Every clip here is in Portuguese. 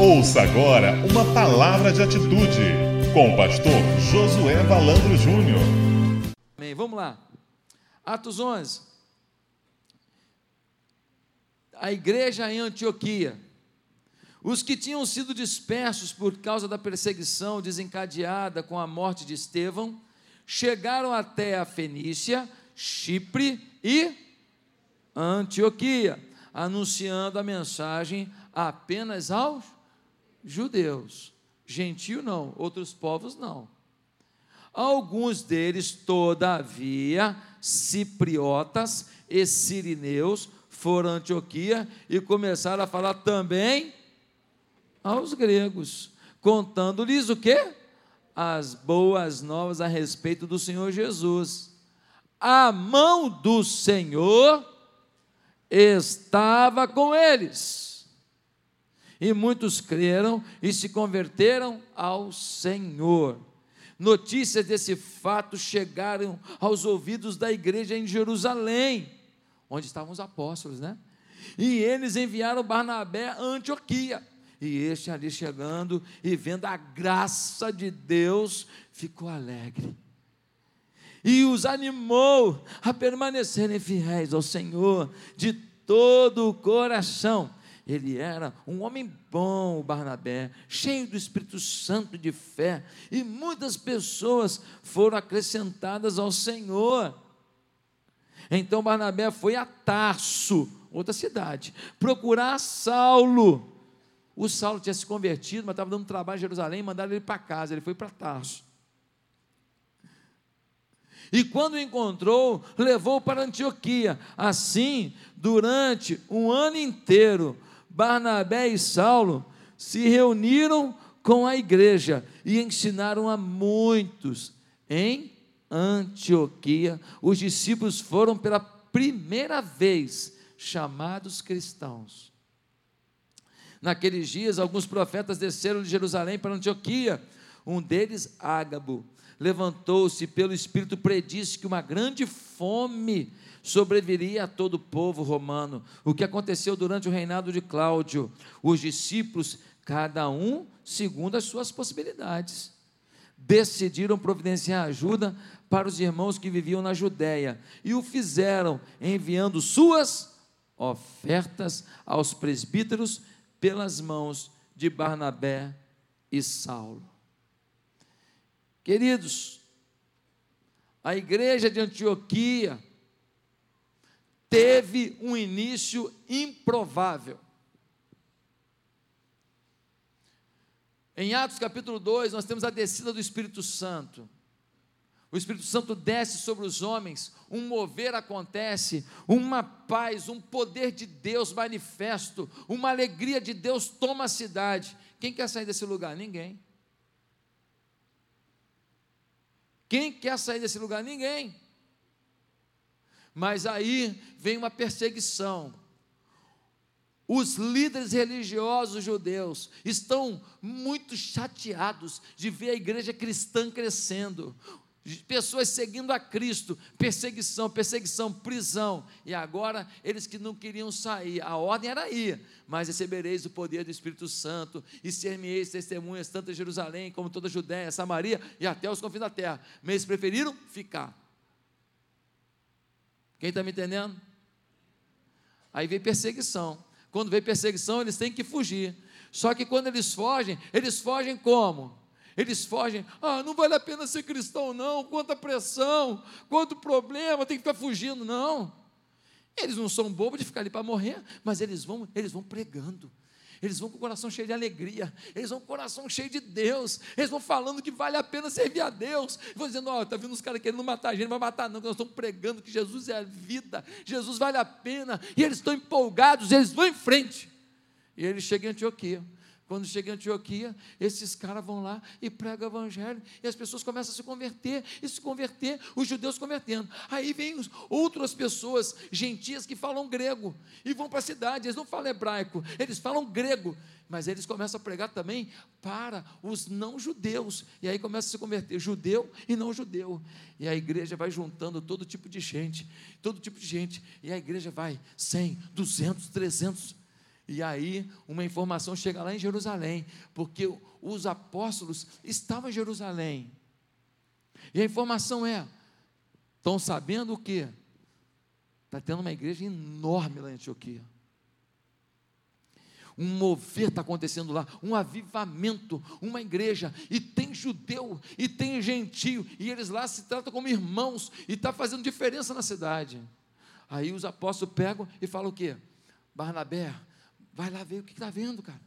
Ouça agora uma palavra de atitude com o pastor Josué Valandro Júnior. Amém. Vamos lá. Atos 11. A igreja em Antioquia. Os que tinham sido dispersos por causa da perseguição desencadeada com a morte de Estevão, chegaram até a Fenícia, Chipre e Antioquia, anunciando a mensagem apenas aos judeus, gentio não, outros povos não. Alguns deles, todavia, cipriotas e sirineus, foram a Antioquia e começaram a falar também aos gregos, contando-lhes o quê? As boas novas a respeito do Senhor Jesus. A mão do Senhor estava com eles e muitos creram e se converteram ao Senhor. Notícias desse fato chegaram aos ouvidos da igreja em Jerusalém, onde estavam os apóstolos, né? E eles enviaram Barnabé a Antioquia. E este ali chegando e vendo a graça de Deus, ficou alegre. E os animou a permanecerem fiéis ao Senhor de todo o coração ele era um homem bom, o Barnabé, cheio do Espírito Santo de fé, e muitas pessoas foram acrescentadas ao Senhor. Então Barnabé foi a Tarso, outra cidade, procurar Saulo. O Saulo tinha se convertido, mas estava dando trabalho em Jerusalém, mandaram ele para casa, ele foi para Tarso. E quando o encontrou, levou para Antioquia. Assim, durante um ano inteiro, Barnabé e Saulo se reuniram com a igreja e ensinaram a muitos em Antioquia. Os discípulos foram pela primeira vez chamados cristãos. Naqueles dias, alguns profetas desceram de Jerusalém para Antioquia. Um deles, Ágabo, levantou-se pelo Espírito, predisse que uma grande fome sobreviria a todo o povo romano. O que aconteceu durante o reinado de Cláudio? Os discípulos, cada um segundo as suas possibilidades, decidiram providenciar ajuda para os irmãos que viviam na Judéia e o fizeram enviando suas ofertas aos presbíteros pelas mãos de Barnabé e Saulo. Queridos, a igreja de Antioquia teve um início improvável. Em Atos capítulo 2, nós temos a descida do Espírito Santo. O Espírito Santo desce sobre os homens, um mover acontece, uma paz, um poder de Deus manifesto, uma alegria de Deus toma a cidade. Quem quer sair desse lugar? Ninguém. Quem quer sair desse lugar? Ninguém. Mas aí vem uma perseguição. Os líderes religiosos judeus estão muito chateados de ver a igreja cristã crescendo, pessoas seguindo a Cristo, perseguição, perseguição, prisão. E agora eles que não queriam sair, a ordem era ir, mas recebereis o poder do Espírito Santo e ser-me-eis testemunhas tanto em Jerusalém como toda a Judéia, Samaria e até os confins da terra. Mas preferiram ficar. Quem está me entendendo? Aí vem perseguição. Quando vem perseguição, eles têm que fugir. Só que quando eles fogem, eles fogem como? Eles fogem, ah, não vale a pena ser cristão, não, quanta pressão, quanto problema, tem que ficar fugindo, não. Eles não são bobos de ficar ali para morrer, mas eles vão, eles vão pregando, eles vão com o coração cheio de alegria, eles vão com o coração cheio de Deus, eles vão falando que vale a pena servir a Deus, vão dizendo: Ó, oh, está vindo os caras querendo matar a gente, não vai matar, não, que nós estamos pregando que Jesus é a vida, Jesus vale a pena, e eles estão empolgados, eles vão em frente. E eles chegam em Antioquia. Quando chega em Antioquia, esses caras vão lá e pregam o evangelho, e as pessoas começam a se converter, e se converter, os judeus convertendo. Aí vem outras pessoas, gentias, que falam grego, e vão para a cidade, eles não falam hebraico, eles falam grego, mas eles começam a pregar também para os não-judeus, e aí começa a se converter, judeu e não-judeu. E a igreja vai juntando todo tipo de gente, todo tipo de gente, e a igreja vai 100, 200, 300, E aí, uma informação chega lá em Jerusalém, porque os apóstolos estavam em Jerusalém. E a informação é: estão sabendo o quê? Está tendo uma igreja enorme lá em Antioquia. Um mover está acontecendo lá, um avivamento, uma igreja, e tem judeu, e tem gentio, e eles lá se tratam como irmãos, e está fazendo diferença na cidade. Aí os apóstolos pegam e falam o quê? Barnabé, vai lá ver o que está vendo, cara.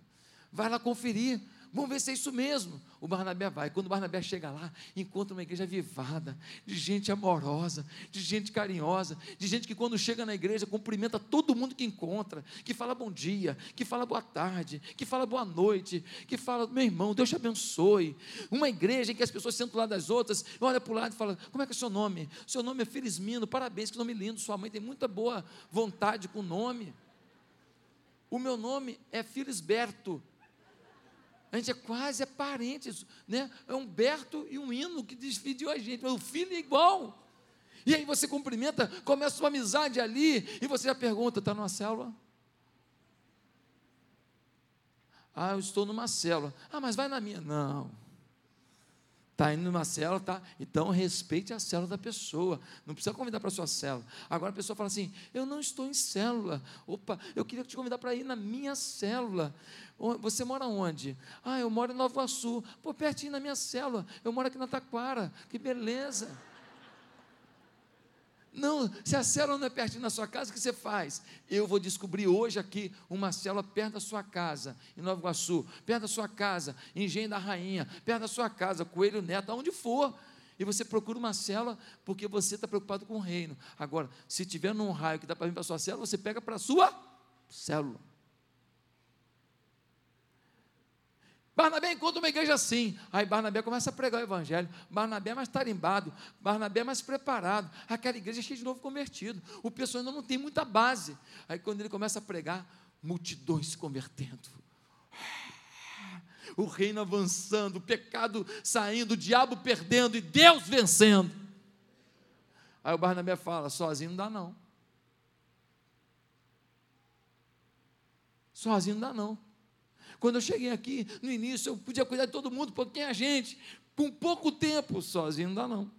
Vai lá conferir. Vamos ver se é isso mesmo. O Barnabé vai. Quando o Barnabé chega lá, encontra uma igreja avivada, de gente amorosa, de gente carinhosa, de gente que quando chega na igreja cumprimenta todo mundo que encontra, que fala bom dia, que fala boa tarde, que fala boa noite, que fala, meu irmão, Deus te abençoe. Uma igreja em que as pessoas sentam lá das outras, olha para o lado e fala, como é que é o seu nome? Seu nome é Felizmino, parabéns, que nome lindo, sua mãe tem muita boa vontade com o nome. O meu nome é Filisberto. A gente é quase é parentes, né? É um Berto e um hino que dividiu a gente, o filho é igual. E aí você cumprimenta, começa uma amizade ali, e você já pergunta: está numa célula? Ah, eu estou numa célula. Ah, mas vai na minha. Não. Está indo numa célula, tá? Então respeite a célula da pessoa. Não precisa convidar para a sua célula. Agora a pessoa fala assim: eu não estou em célula. Opa, eu queria te convidar para ir na minha célula. Você mora onde? Ah, eu moro em Nova Iguaçu. Pô, pertinho na minha célula. Eu moro aqui na Taquara. Que beleza. Não, se a célula não é pertinho da sua casa, o que você faz? Eu vou descobrir hoje aqui uma célula perto da sua casa, em Nova Iguaçu, perto da sua casa, em Engenho da Rainha, perto da sua casa, Coelho Neto, aonde for. E você procura uma célula porque você está preocupado com o reino. Agora, se tiver num raio que dá para vir para a sua célula, você pega para a sua célula. Barnabé encontra uma igreja assim. Aí Barnabé começa a pregar o evangelho. Barnabé é mais tarimbado. Barnabé é mais preparado. Aquela igreja é cheia de novo convertido. O pessoal ainda não tem muita base. Aí quando ele começa a pregar, multidões se convertendo. O reino avançando, o pecado saindo, o diabo perdendo e Deus vencendo. Aí o Barnabé fala: sozinho não dá não. Sozinho não dá não. Quando eu cheguei aqui, no início, eu podia cuidar de todo mundo, porque a gente, com pouco tempo, sozinho dá não.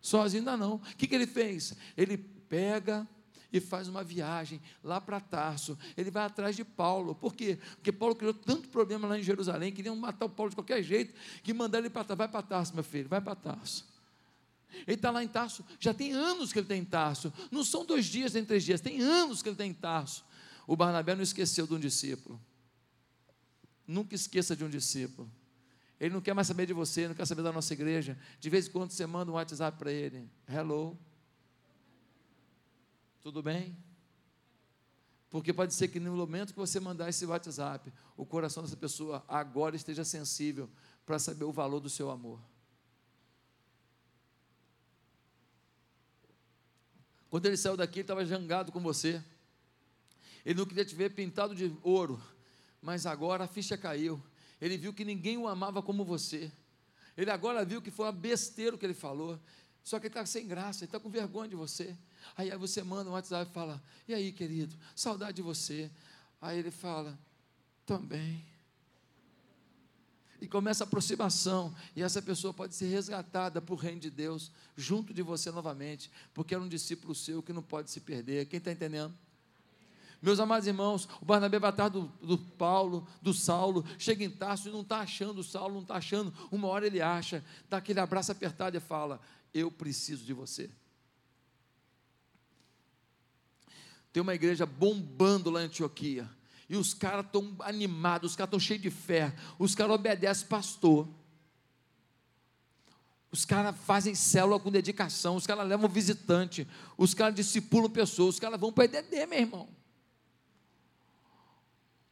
Sozinho dá não. O que, que ele fez? Ele pega e faz uma viagem lá para Tarso. Ele vai atrás de Paulo. Por quê? Porque Paulo criou tanto problema lá em Jerusalém, queriam matar o Paulo de qualquer jeito, que mandaram ele para Tarso. Vai para Tarso, meu filho, vai para Tarso. Ele está lá em Tarso, já tem anos que ele está em Tarso. Não são dois dias nem três dias, tem anos que ele está em Tarso. O Barnabé não esqueceu de um discípulo. Nunca esqueça de um discípulo. Ele não quer mais saber de você, não quer saber da nossa igreja. De vez em quando você manda um WhatsApp para ele. Hello. Tudo bem? Porque pode ser que no momento que você mandar esse WhatsApp, o coração dessa pessoa agora esteja sensível para saber o valor do seu amor. Quando ele saiu daqui, ele estava jangado com você. Ele não queria te ver pintado de ouro, mas agora a ficha caiu. Ele viu que ninguém o amava como você. Ele agora viu que foi uma besteira o que ele falou. Só que ele está sem graça, ele está com vergonha de você. Aí, você manda um WhatsApp e fala: E aí, querido, saudade de você. Aí ele fala: Também. E começa a aproximação, e essa pessoa pode ser resgatada para o reino de Deus, junto de você novamente, porque era um discípulo seu que não pode se perder. Quem está entendendo? Meus amados irmãos, o Barnabé vai atrás do, do Paulo, do Saulo, chega em Tarso e não está achando o Saulo, não está achando. Uma hora ele acha, dá aquele abraço apertado e fala: Eu preciso de você. Tem uma igreja bombando lá em Antioquia. E os caras estão animados, os caras estão cheios de fé. Os caras obedecem pastor. Os caras fazem célula com dedicação. Os caras levam visitante. Os caras discipulam pessoas. Os caras vão para EDD, meu irmão.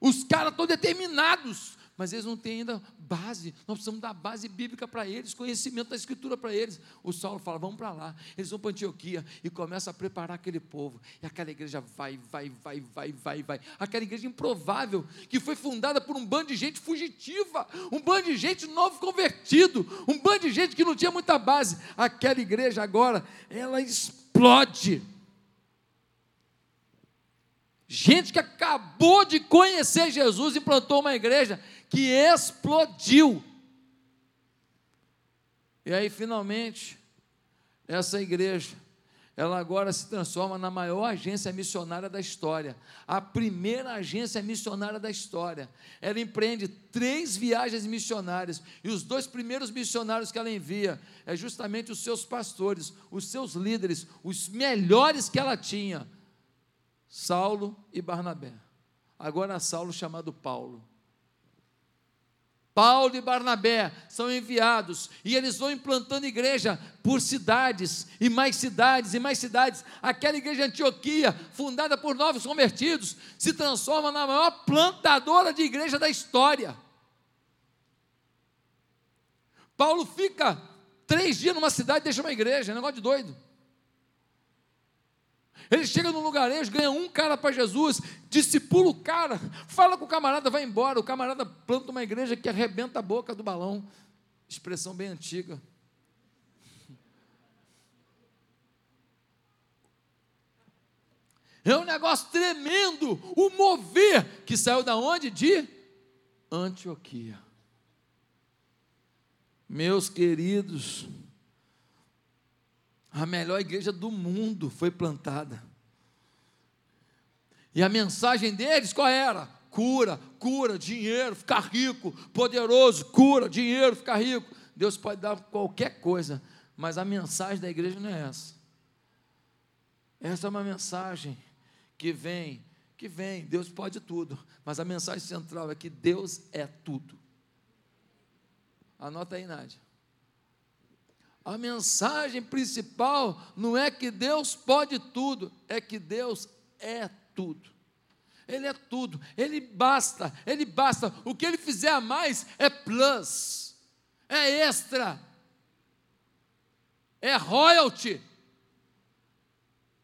Os caras estão determinados, mas eles não têm ainda base. Nós precisamos dar base bíblica para eles, conhecimento da Escritura para eles. O Saulo fala: vamos para lá. Eles vão para Antioquia e começa a preparar aquele povo. E aquela igreja vai, vai, vai, vai, vai, vai. Aquela igreja improvável, que foi fundada por um bando de gente fugitiva, um bando de gente novo convertido, um bando de gente que não tinha muita base. Aquela igreja agora, ela explode Gente que acabou de conhecer Jesus e plantou uma igreja que explodiu. E aí, finalmente, essa igreja, ela agora se transforma na maior agência missionária da história, a primeira agência missionária da história. Ela empreende três viagens missionárias, e os dois primeiros missionários que ela envia é justamente os seus pastores, os seus líderes, os melhores que ela tinha, Saulo e Barnabé. Agora Saulo chamado Paulo. Paulo e Barnabé são enviados e eles vão implantando igreja por cidades e mais cidades e mais cidades. Aquela igreja de Antioquia, fundada por novos convertidos, se transforma na maior plantadora de igreja da história. Paulo fica três dias numa cidade e deixa uma igreja, é um negócio de doido. Ele chega num lugarejo, ganha um cara para Jesus, discipula o cara, fala com o camarada, vai embora. O camarada planta uma igreja que arrebenta a boca do balão. Expressão bem antiga. É um negócio tremendo. O mover que saiu da onde? De Antioquia. Meus queridos, a melhor igreja do mundo foi plantada. E a mensagem deles qual era? Cura, cura, dinheiro, ficar rico, poderoso, cura, dinheiro, ficar rico. Deus pode dar qualquer coisa, mas a mensagem da igreja não é essa. Essa é uma mensagem que vem, que vem, Deus pode tudo, mas a mensagem central é que Deus é tudo. Anota aí, Nádia. A mensagem principal não é que Deus pode tudo, é que Deus é tudo. Ele é tudo, ele basta, ele basta. O que ele fizer a mais é plus, é extra, é royalty,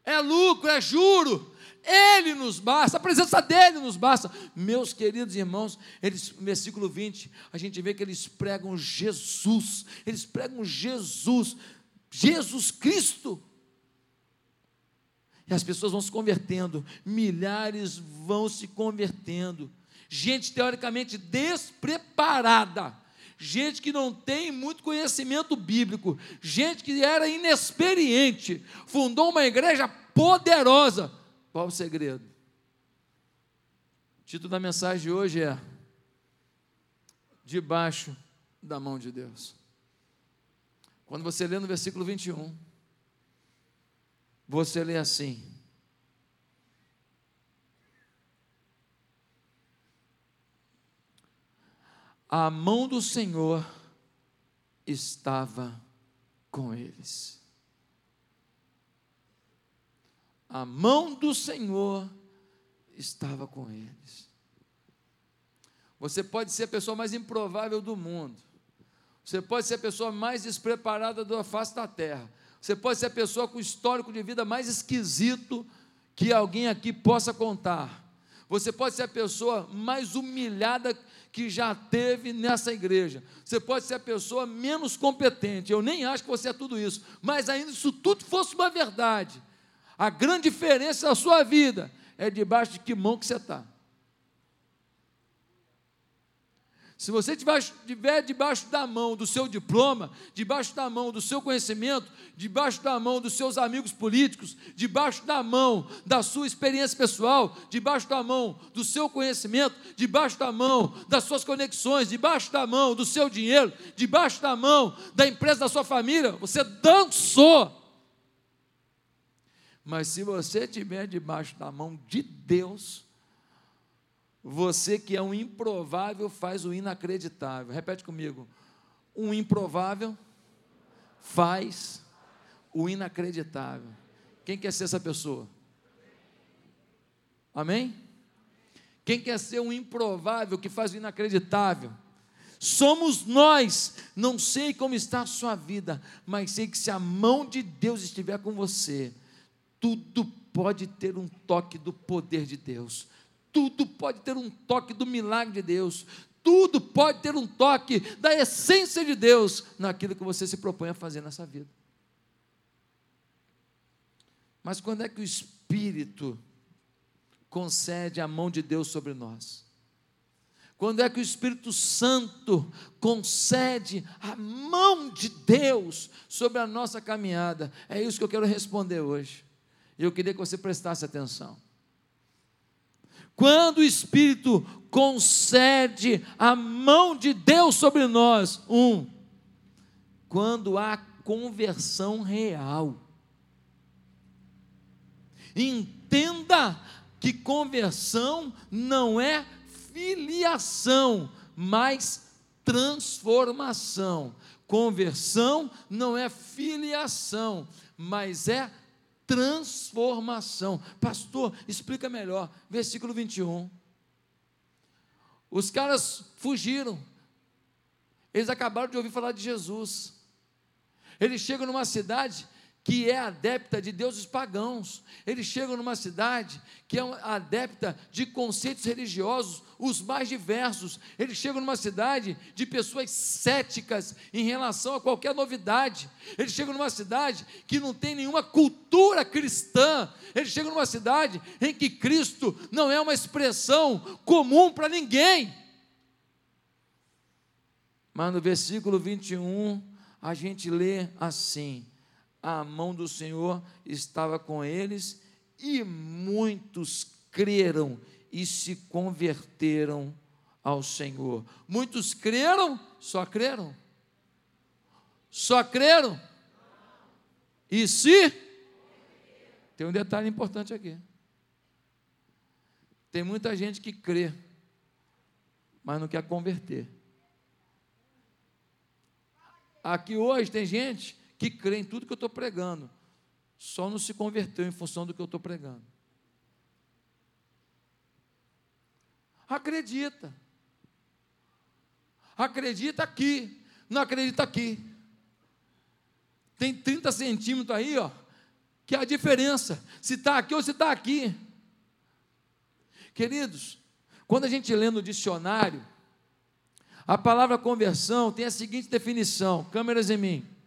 é lucro, é juro. Ele nos basta, a presença dele nos basta. Meus queridos irmãos, eles, versículo 20, a gente vê que eles pregam Jesus, eles pregam Jesus, Jesus Cristo. E as pessoas vão se convertendo, milhares vão se convertendo. Gente teoricamente despreparada, gente que não tem muito conhecimento bíblico, gente que era inexperiente, fundou uma igreja poderosa qual o segredo? O título da mensagem de hoje é Debaixo da mão de Deus. Quando você lê no versículo 21, você lê assim: A mão do Senhor estava com eles. A mão do Senhor estava com eles. Você pode ser a pessoa mais improvável do mundo. Você pode ser a pessoa mais despreparada da face da terra. Você pode ser a pessoa com o histórico de vida mais esquisito que alguém aqui possa contar. Você pode ser a pessoa mais humilhada que já teve nessa igreja. Você pode ser a pessoa menos competente. Eu nem acho que você é tudo isso. Mas ainda se tudo fosse uma verdade, a grande diferença da sua vida é debaixo de que mão que você está. Se você estiver debaixo da mão do seu diploma, debaixo da mão do seu conhecimento, debaixo da mão dos seus amigos políticos, debaixo da mão da sua experiência pessoal, debaixo da mão do seu conhecimento, debaixo da mão das suas conexões, debaixo da mão do seu dinheiro, debaixo da mão da empresa da sua família, você dançou. Mas se você estiver debaixo da mão de Deus, você que é um improvável faz o inacreditável. Repete comigo. Um improvável faz o inacreditável. Quem quer ser essa pessoa? Amém? Quem quer ser um improvável que faz o inacreditável? Somos nós. Não sei como está a sua vida, mas sei que se a mão de Deus estiver com você, tudo pode ter um toque do poder de Deus, tudo pode ter um toque do milagre de Deus, tudo pode ter um toque da essência de Deus naquilo que você se propõe a fazer nessa vida. Mas quando é que o Espírito concede a mão de Deus sobre nós? Quando é que o Espírito Santo concede a mão de Deus sobre a nossa caminhada? É isso que eu quero responder hoje. Eu queria que você prestasse atenção. Quando o Espírito concede a mão de Deus sobre nós, um, quando há conversão real. Entenda que conversão não é filiação, mas transformação. Conversão não é filiação, mas é transformação. Pastor, explica melhor. Versículo 21. Os caras fugiram. Eles acabaram de ouvir falar de Jesus. Eles chegam numa cidade que é adepta de deuses pagãos. Eles chegam numa cidade que é adepta de conceitos religiosos, os mais diversos. Eles chegam numa cidade de pessoas céticas em relação a qualquer novidade. Eles chegam numa cidade que não tem nenhuma cultura cristã. Eles chegam numa cidade em que Cristo não é uma expressão comum para ninguém. Mas no versículo 21, a gente lê assim: a mão do Senhor estava com eles e muitos creram e se converteram ao Senhor. Muitos creram, só creram. Só creram. E se tem um detalhe importante aqui. Tem muita gente que crê, mas não quer converter. Aqui hoje tem gente que crê em tudo que eu estou pregando, só não se converteu em função do que eu estou pregando. Acredita. Acredita aqui, não acredita aqui. Tem 30 centímetros aí, ó, que é a diferença, se está aqui ou se está aqui. Queridos, quando a gente lê no dicionário, a palavra conversão tem a seguinte definição: câmeras em mim.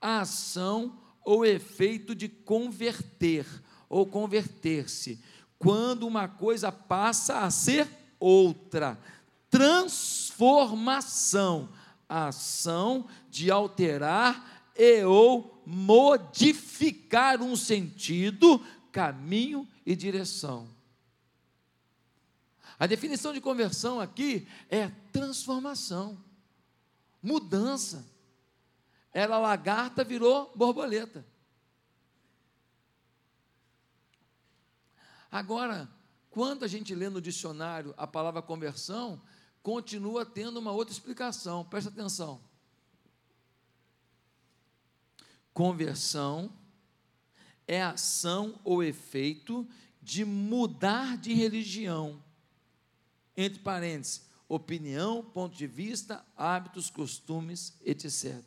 A ação ou efeito de converter ou converter-se, quando uma coisa passa a ser outra. Transformação, a ação de alterar e ou modificar um sentido, caminho e direção. A definição de conversão aqui é transformação, mudança. Era lagarta, virou borboleta. Agora, quando a gente lê no dicionário a palavra conversão, continua tendo uma outra explicação, presta atenção. Conversão é ação ou efeito de mudar de religião entre parênteses, opinião, ponto de vista, hábitos, costumes, etc.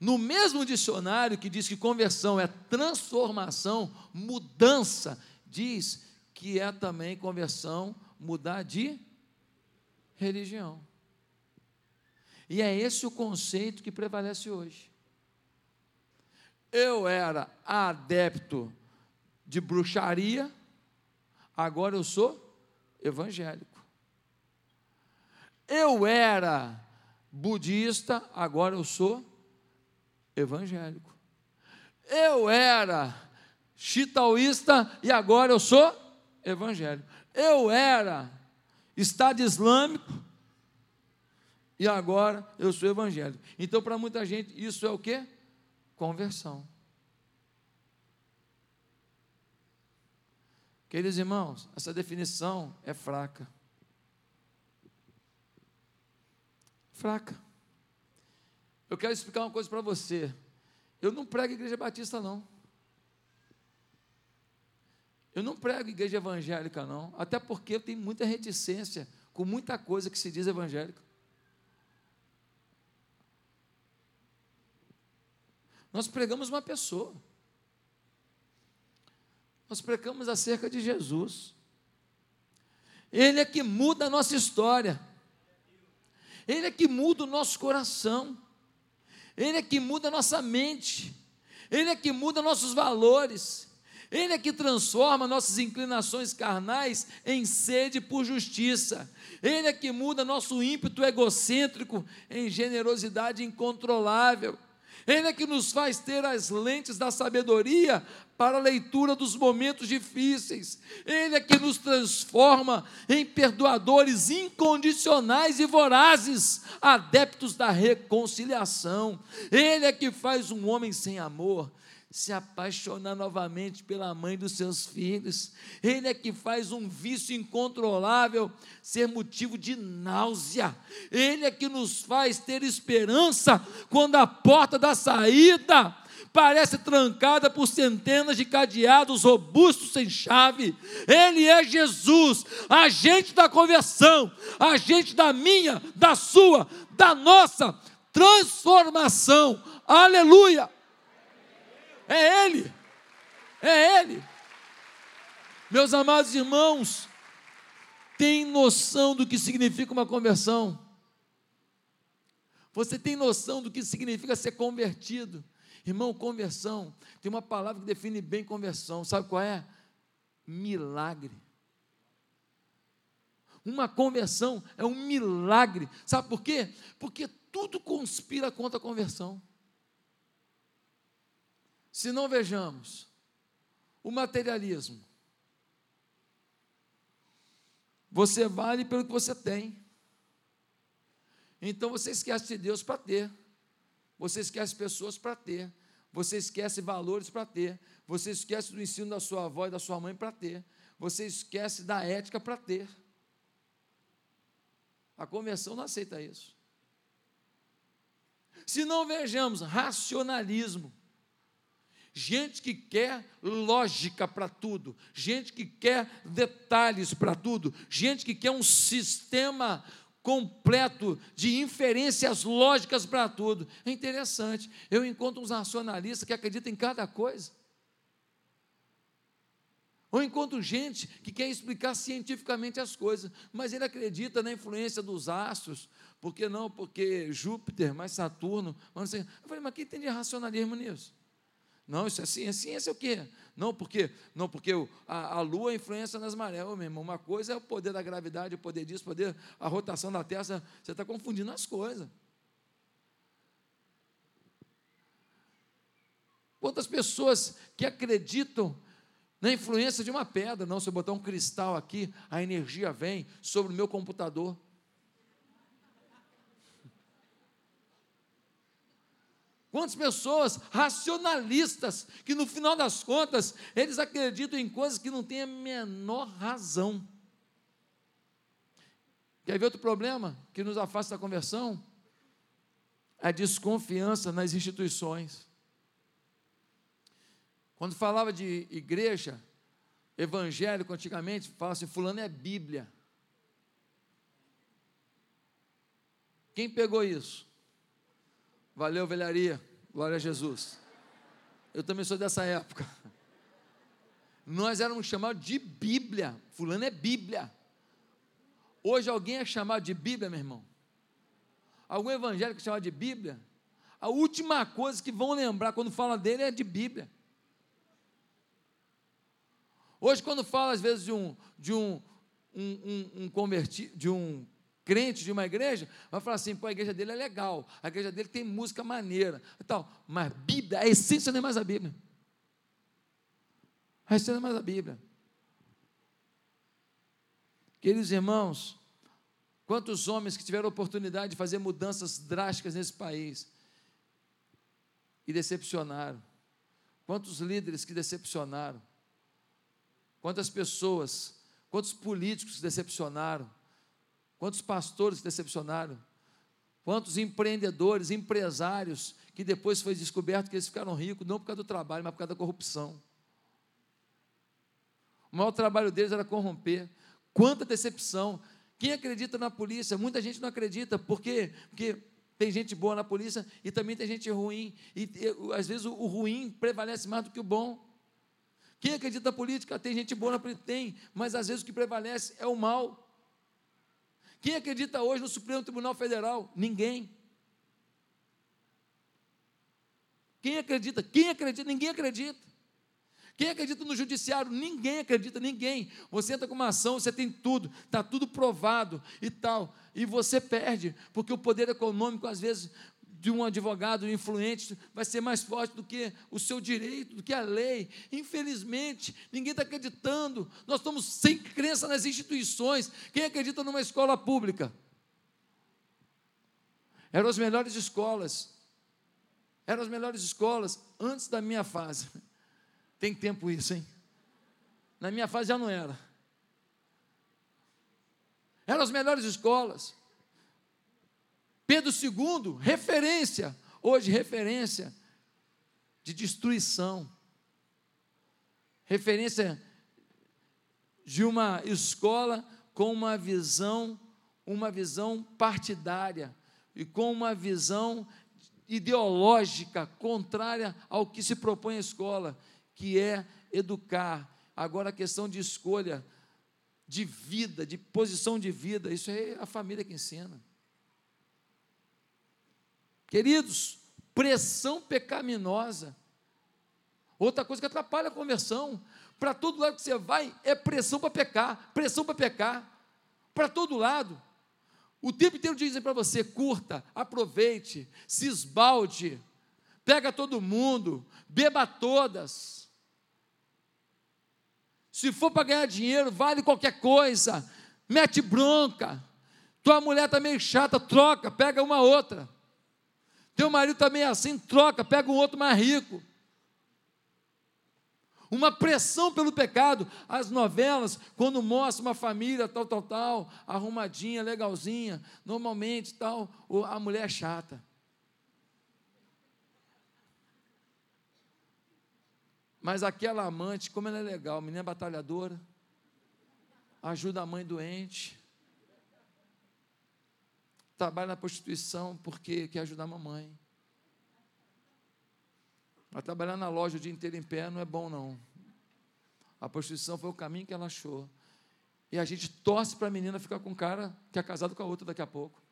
No mesmo dicionário que diz que conversão é transformação, mudança, diz que é também conversão mudar de religião. E é esse o conceito que prevalece hoje. Eu era adepto de bruxaria, agora eu sou evangélico. Eu era budista, agora eu sou evangélico. Eu era chitaoísta e agora eu sou evangélico. Eu era Estado Islâmico e agora eu sou evangélico. Então, para muita gente, isso é o que? Conversão. Queridos irmãos, essa definição é fraca. Fraca. Eu quero explicar uma coisa para você. Eu não prego igreja batista, não. Eu não prego igreja evangélica, não. Até porque eu tenho muita reticência com muita coisa que se diz evangélica. Nós pregamos uma pessoa. Nós pregamos acerca de Jesus. Ele é que muda a nossa história. Ele é que muda o nosso coração. Ele é que muda a nossa mente. Ele é que muda nossos valores. Ele é que transforma nossas inclinações carnais em sede por justiça. Ele é que muda nosso ímpeto egocêntrico em generosidade incontrolável. Ele é que nos faz ter as lentes da sabedoria para a leitura dos momentos difíceis. Ele é que nos transforma em perdoadores incondicionais e vorazes, adeptos da reconciliação. Ele é que faz um homem sem amor se apaixonar novamente pela mãe dos seus filhos. Ele é que faz um vício incontrolável ser motivo de náusea. Ele é que nos faz ter esperança quando a porta da saída parece trancada por centenas de cadeados robustos sem chave. Ele é Jesus, agente da conversão, agente da minha, da sua, da nossa transformação. Aleluia! É Ele. É Ele. Meus amados irmãos, tem noção do que significa uma conversão? Você tem noção do que significa ser convertido? Irmão, conversão, tem uma palavra que define bem conversão, sabe qual é? Milagre. Uma conversão é um milagre, sabe por quê? Porque tudo conspira contra a conversão. Se não vejamos o materialismo, você vale pelo que você tem. Então você esquece de Deus para ter, você esquece pessoas para ter, você esquece valores para ter, você esquece do ensino da sua avó e da sua mãe para ter, você esquece da ética para ter. A conversão não aceita isso. Se não vejamos racionalismo, gente que quer lógica para tudo, gente que quer detalhes para tudo, gente que quer um sistema completo de inferências lógicas para tudo. É interessante. Eu encontro uns racionalistas que acreditam em cada coisa. Ou encontro gente que quer explicar cientificamente as coisas, mas ele acredita na influência dos astros. Por que não? Porque Júpiter, mais Saturno. Mas eu falei, mas quem tem de racionalismo nisso? Não, isso é ciência. Ciência é o quê? Não, porque, não, porque a, a lua influencia nas marés. Meu irmão, uma coisa é o poder da gravidade, o poder disso, o poder, a rotação da Terra. Você está confundindo as coisas. Quantas pessoas que acreditam na influência de uma pedra? Não, se eu botar um cristal aqui, a energia vem sobre o meu computador. Quantas pessoas racionalistas que no final das contas eles acreditam em coisas que não têm a menor razão. Quer ver outro problema que nos afasta da conversão? A desconfiança nas instituições. Quando falava de igreja, evangélico antigamente, falava assim: Fulano é Bíblia. Quem pegou isso? Valeu, velharia. Glória a Jesus. Eu também sou dessa época. Nós éramos chamados de Bíblia. Fulano é Bíblia. Hoje alguém é chamado de Bíblia, meu irmão? Algum evangélico é chamado de Bíblia? A última coisa que vão lembrar quando fala dele é de Bíblia. Hoje, quando fala às vezes de um, de um, um, um, um convertido, de um crente de uma igreja, vai falar assim: pô, a igreja dele é legal, a igreja dele tem música maneira e tal. Mas Bíblia, a essência não é mais a Bíblia. A essência não é mais a Bíblia. Queridos irmãos, quantos homens que tiveram oportunidade de fazer mudanças drásticas nesse país e decepcionaram? Quantos líderes que decepcionaram? Quantas pessoas, quantos políticos decepcionaram? Quantos pastores decepcionaram? Quantos empreendedores, empresários, que depois foi descoberto que eles ficaram ricos, não por causa do trabalho, mas por causa da corrupção. O maior trabalho deles era corromper. Quanta decepção. Quem acredita na polícia? Muita gente não acredita, por quê? Porque tem gente boa na polícia e também tem gente ruim. E, e às vezes o, o, ruim prevalece mais do que o bom. Quem acredita na política? Tem gente boa na política? Tem, mas às vezes o que prevalece é o mal. Quem acredita hoje no Supremo Tribunal Federal? Ninguém. Quem acredita? Quem acredita? Ninguém acredita. Quem acredita no judiciário? Ninguém acredita, ninguém. Você entra com uma ação, você tem tudo, está tudo provado e tal, e você perde, porque o poder econômico, às vezes, de um advogado influente vai ser mais forte do que o seu direito, do que a lei. Infelizmente, ninguém está acreditando. Nós estamos sem crença nas instituições. Quem acredita numa escola pública? Eram as melhores escolas. Eram as melhores escolas antes da minha fase. Tem tempo isso, hein? Na minha fase já não era. Eram as melhores escolas. Pedro II, referência, hoje referência de destruição. Referência de uma escola com uma visão, uma visão partidária e com uma visão ideológica contrária ao que se propõe a escola que é educar. Agora, a questão de escolha, de vida, de posição de vida, isso é a família que ensina. Queridos, pressão pecaminosa. Outra coisa que atrapalha a conversão. Para todo lado que você vai, é pressão para pecar, pressão para pecar. Para todo lado. O tempo inteiro dizem para você: curta, aproveite, se esbalde, pega todo mundo, beba todas. Se for para ganhar dinheiro, vale qualquer coisa. Mete bronca. Tua mulher está meio chata, troca, pega uma outra. Teu marido está meio assim, troca, pega um outro mais rico. Uma pressão pelo pecado. As novelas, quando mostra uma família tal, tal, tal, arrumadinha, legalzinha, normalmente tal, a mulher é chata. Mas aquela amante, como ela é legal, menina batalhadora, ajuda a mãe doente, trabalha na prostituição porque quer ajudar a mamãe. Mas trabalhar na loja o dia inteiro em pé não é bom, não. A prostituição foi o caminho que ela achou. E a gente torce para a menina ficar com um cara que é casado com a outra daqui a pouco.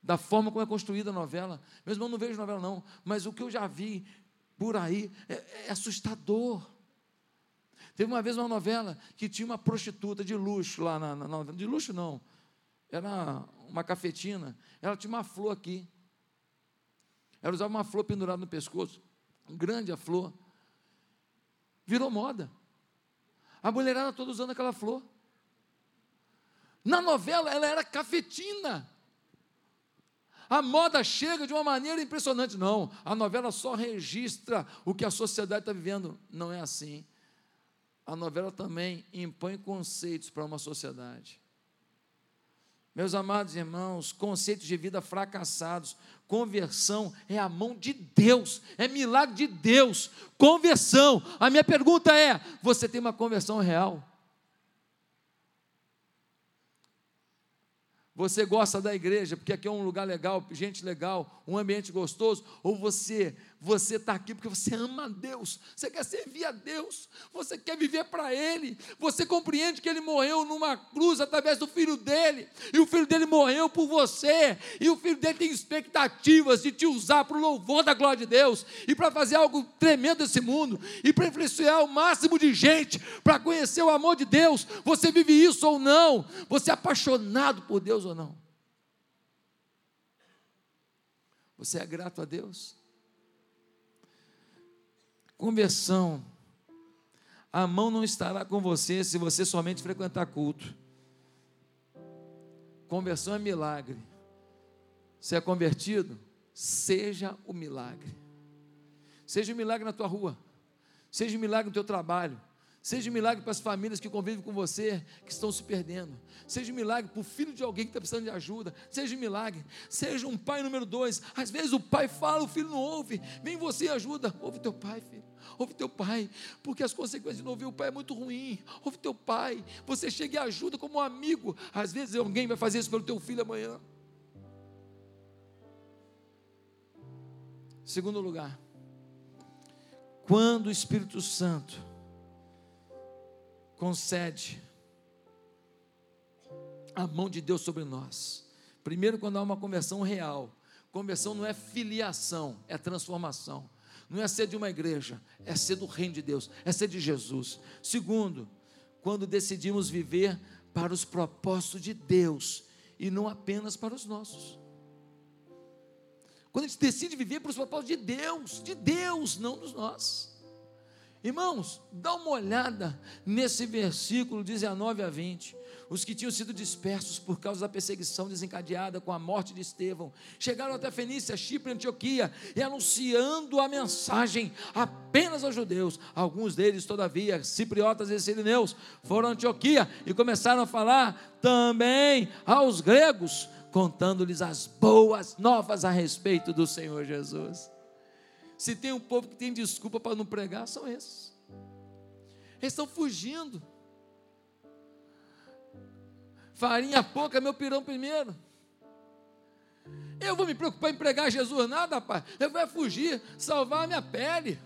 Da forma como é construída a novela. Mesmo eu não vejo novela, não. Mas o que eu já vi por aí, é, é assustador. Teve uma vez uma novela que tinha uma prostituta de luxo lá na, na novela, de luxo não, era uma cafetina, ela tinha uma flor aqui. Ela usava uma flor pendurada no pescoço, grande a flor. Virou moda. A mulherada toda usando aquela flor. Na novela ela era cafetina. A moda chega de uma maneira impressionante. Não, a novela só registra o que a sociedade está vivendo. Não é assim. A novela também impõe conceitos para uma sociedade. Meus amados irmãos, conceitos de vida fracassados, conversão é a mão de Deus, é milagre de Deus. Conversão. A minha pergunta é: você tem uma conversão real? Você gosta da igreja porque aqui é um lugar legal, gente legal, um ambiente gostoso, ou você você está aqui porque você ama a Deus, você quer servir a Deus, você quer viver para Ele, você compreende que Ele morreu numa cruz através do filho dele, e o filho dele morreu por você, e o filho dele tem expectativas de te usar para o louvor da glória de Deus, e para fazer algo tremendo nesse mundo, e para influenciar o máximo de gente, para conhecer o amor de Deus. Você vive isso ou não? Você é apaixonado por Deus ou não? Você é grato a Deus? Conversão. A mão não estará com você se você somente frequentar culto. Conversão é milagre. Você é convertido? Seja o milagre. Seja o milagre na tua rua. Seja o milagre no teu trabalho. Seja um milagre para as famílias que convivem com você, que estão se perdendo. Seja um milagre para o filho de alguém que está precisando de ajuda. Seja um milagre. Seja um pai número dois. Às vezes o pai fala, o filho não ouve. Vem você e ajuda. Ouve teu pai, filho. Ouve teu pai. Porque as consequências de não ouvir o pai é muito ruim. Ouve teu pai. Você chega e ajuda como um amigo. Às vezes alguém vai fazer isso pelo teu filho amanhã. Segundo lugar. Quando o Espírito Santo concede a mão de Deus sobre nós. Primeiro, quando há uma conversão real. Conversão não é filiação, é transformação. Não é ser de uma igreja, é ser do reino de Deus, é ser de Jesus. Segundo, quando decidimos viver para os propósitos de Deus e não apenas para os nossos. Quando a gente decide viver para os propósitos de Deus, de Deus, não dos nossos. Irmãos, dá uma olhada nesse versículo 19 a 20. Os que tinham sido dispersos por causa da perseguição desencadeada com a morte de Estevão chegaram até Fenícia, Chipre e Antioquia e anunciando a mensagem apenas aos judeus. Alguns deles, todavia, cipriotas e sirineus, foram a Antioquia e começaram a falar também aos gregos, contando-lhes as boas novas a respeito do Senhor Jesus. Se tem um povo que tem desculpa para não pregar, são esses. Eles estão fugindo. Farinha pouca, meu pirão primeiro. Eu vou me preocupar em pregar Jesus nada, pai. Eu vou fugir, salvar a minha pele.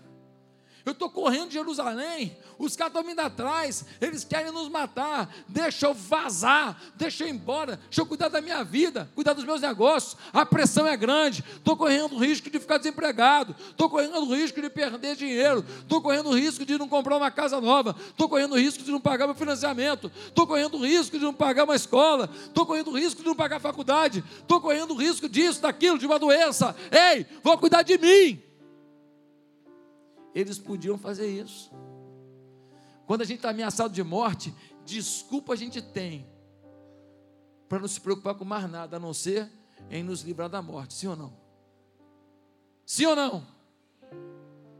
Eu estou correndo de Jerusalém, os caras estão vindo atrás, eles querem nos matar. Deixa eu vazar, deixa eu ir embora, deixa eu cuidar da minha vida, cuidar dos meus negócios. A pressão é grande, estou correndo o risco de ficar desempregado, estou correndo o risco de perder dinheiro, estou correndo o risco de não comprar uma casa nova, estou correndo o risco de não pagar meu financiamento, estou correndo o risco de não pagar uma escola, estou correndo o risco de não pagar a faculdade, estou correndo o risco disso, daquilo, de uma doença. Ei, vou cuidar de mim eles podiam fazer isso. Quando a gente está ameaçado de morte, desculpa a gente tem para não se preocupar com mais nada a não ser em nos livrar da morte, sim ou não? Sim ou não?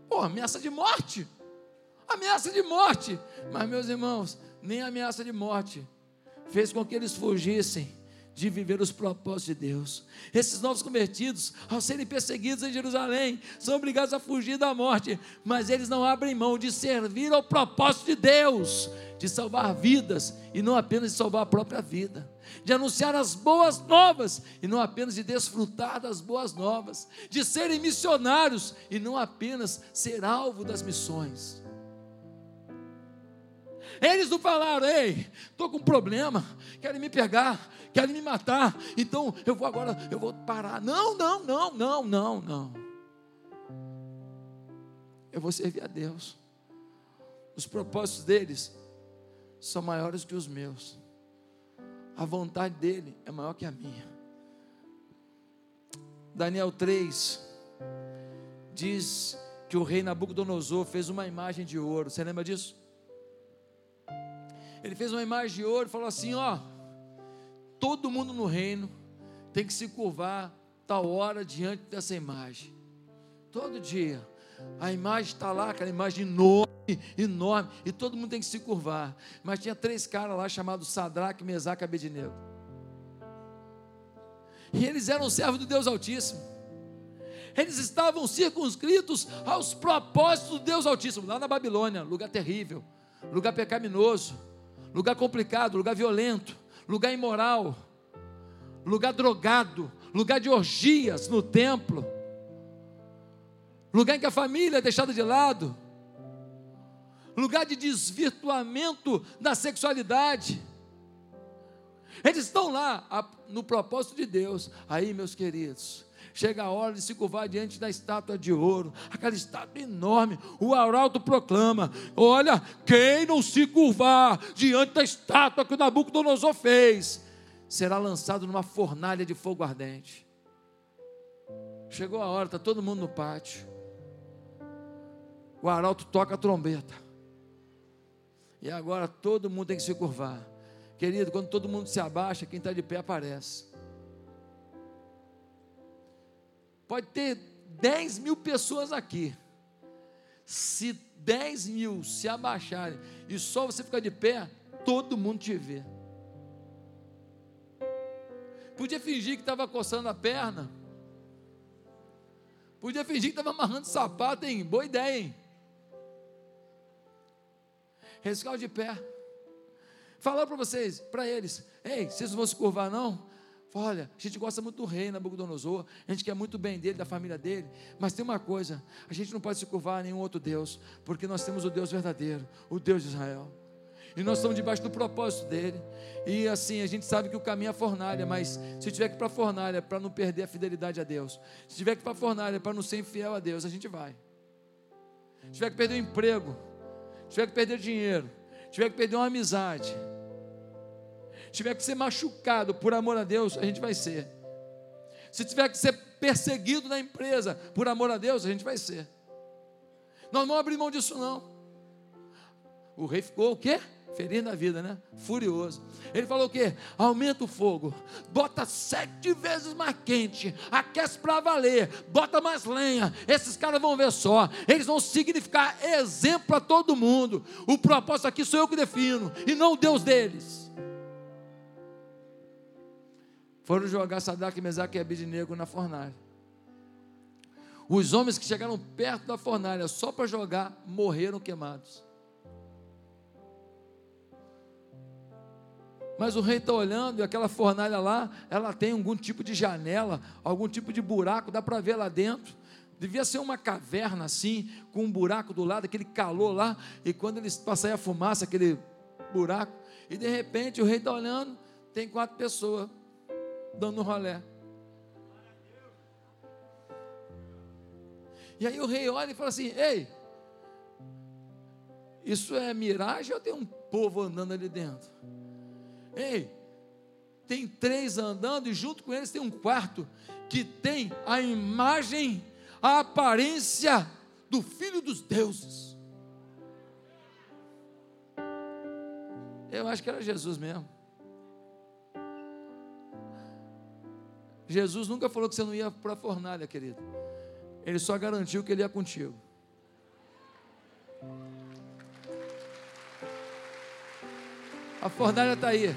Pô, ameaça de morte. Ameaça de morte. Mas, meus irmãos, nem ameaça de morte fez com que eles fugissem de viver os propósitos de Deus. Esses novos convertidos, ao serem perseguidos em Jerusalém, são obrigados a fugir da morte, mas eles não abrem mão de servir ao propósito de Deus, de salvar vidas e não apenas de salvar a própria vida, de anunciar as boas novas e não apenas de desfrutar das boas novas, de serem missionários e não apenas ser alvo das missões. Eles não falaram, ei, estou com um problema, querem me pegar, querem me matar, então eu vou agora, eu vou parar. Não, não, não, não, não, não. Eu vou servir a Deus. Os propósitos deles são maiores que os meus. A vontade dele é maior que a minha. Daniel 3 diz que o rei Nabucodonosor fez uma imagem de ouro. Você lembra disso? Ele fez uma imagem de ouro e falou assim: ó, todo mundo no reino tem que se curvar tal hora diante dessa imagem. Todo dia. A imagem está lá, aquela imagem enorme, enorme, e todo mundo tem que se curvar. Mas tinha três caras lá chamados Sadraque, Mesaque e Abednego. E eles eram servos do Deus Altíssimo. Eles estavam circunscritos aos propósitos do Deus Altíssimo, lá na Babilônia, lugar terrível, lugar pecaminoso lugar complicado, lugar violento, lugar imoral, lugar drogado, lugar de orgias no templo, lugar em que a família é deixada de lado, lugar de desvirtuamento da sexualidade. Eles estão lá no propósito de Deus. Aí, meus queridos, chega a hora de se curvar diante da estátua de ouro, aquela estátua enorme. O arauto proclama: Olha, quem não se curvar diante da estátua que o Nabucodonosor fez, será lançado numa fornalha de fogo ardente. Chegou a hora, está todo mundo no pátio. O arauto toca a trombeta. E agora todo mundo tem que se curvar. Querido, quando todo mundo se abaixa, quem está de pé aparece. Pode ter 10 mil pessoas aqui. Se 10 mil se abaixarem e só você ficar de pé, todo mundo te vê. Podia fingir que estava coçando a perna. Podia fingir que estava amarrando sapato, hein? Boa ideia, hein? Rescal de pé. Falar para vocês, para eles, ei, vocês não vão se curvar não? Olha, a gente gosta muito do rei Nabucodonosor, a gente quer muito bem dele, da família dele, mas tem uma coisa: a gente não pode se curvar a nenhum outro Deus, porque nós temos o Deus verdadeiro, o Deus de Israel. E nós estamos debaixo do propósito dele. E assim, a gente sabe que o caminho é a fornalha, mas se tiver que ir para a fornalha para não perder a fidelidade a Deus, se tiver que ir para a fornalha para não ser infiel a Deus, a gente vai. tiver que perder o emprego, tiver que perder dinheiro, tiver que perder uma amizade, tiver que ser machucado por amor a Deus, a gente vai ser. Se tiver que ser perseguido na empresa por amor a Deus, a gente vai ser. Nós não abrir mão disso, não. O rei ficou o quê? Feliz na vida, né? Furioso. Ele falou o quê? Aumenta o fogo, bota sete vezes mais quente, aquece para valer, bota mais lenha. Esses caras vão ver só, eles vão significar exemplo para todo mundo. O propósito aqui sou eu que defino, e não o Deus deles. Foram jogar Sadraque, Mesaque e Abidnego na fornalha. Os homens que chegaram perto da fornalha só para jogar morreram queimados. Mas o rei está olhando e aquela fornalha lá, ela tem algum tipo de janela, algum tipo de buraco, dá para ver lá dentro. Devia ser uma caverna assim, com um buraco do lado, aquele calor lá, e quando eles passam a fumaça, aquele buraco, e de repente o rei está olhando, tem quatro pessoas dando um rolé. E aí o rei olha e fala assim: Ei, isso é miragem ou tem um povo andando ali dentro? Ei, tem três andando e junto com eles tem um quarto que tem a imagem, a aparência do Filho dos Deuses. Eu acho que era Jesus mesmo. Jesus nunca falou que você não ia para a fornalha, querido. Ele só garantiu que ele ia contigo. A fornalha está aí.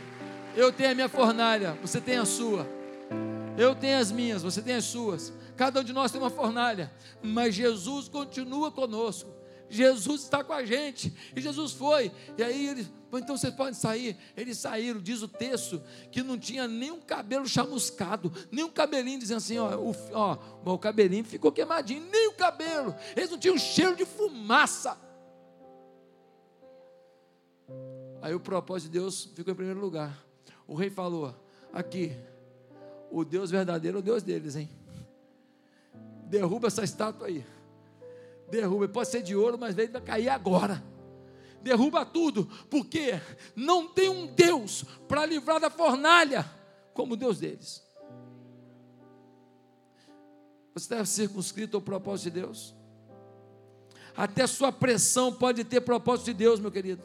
Eu tenho a minha fornalha, você tem a sua. Eu tenho as minhas, você tem as suas. Cada um de nós tem uma fornalha, mas Jesus continua conosco. Jesus está com a gente. E Jesus foi. E aí ele, então vocês podem sair. Eles saíram, diz o texto, que não tinha nem um cabelo chamuscado, nem um cabelinho, dizendo assim: ó, o, ó, o cabelinho ficou queimadinho, nem o cabelo. Eles não tinham cheiro de fumaça. Aí o propósito de Deus ficou em primeiro lugar. O rei falou: aqui, o Deus verdadeiro é o Deus deles, hein? Derruba essa estátua aí. Derruba, pode ser de ouro, mas veio cair agora. Derruba tudo, porque não tem um Deus para livrar da fornalha como o Deus deles. Você está circunscrito ao propósito de Deus? Até sua pressão pode ter propósito de Deus, meu querido.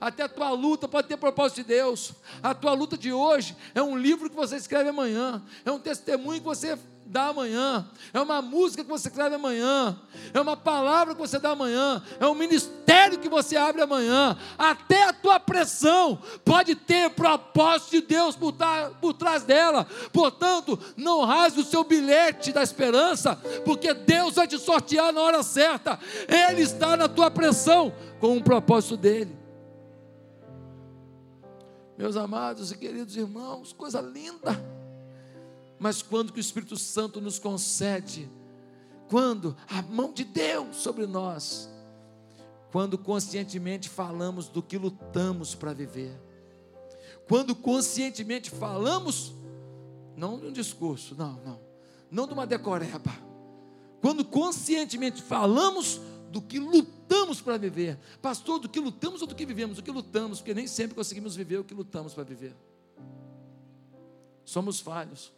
Até a tua luta pode ter propósito de Deus. A tua luta de hoje é um livro que você escreve amanhã, é um testemunho que você dá amanhã, é uma música que você escreve amanhã, é uma palavra que você dá amanhã, é um ministério que você abre amanhã. Até a tua pressão pode ter propósito de Deus por, por trás dela. Portanto, não rasgue o seu bilhete da esperança, porque Deus vai te sortear na hora certa. Ele está na tua pressão com um propósito dele. Meus amados e queridos irmãos, coisa linda. Mas quando que o Espírito Santo nos concede? Quando a mão de Deus sobre nós. Quando conscientemente falamos do que lutamos para viver. Quando conscientemente falamos, não de um discurso, não, não. Não de uma decoreba. Quando conscientemente falamos do que lutamos para viver. Pastor, do que lutamos ou do que vivemos? Do que lutamos, porque nem sempre conseguimos viver o que lutamos para viver. Somos falhos.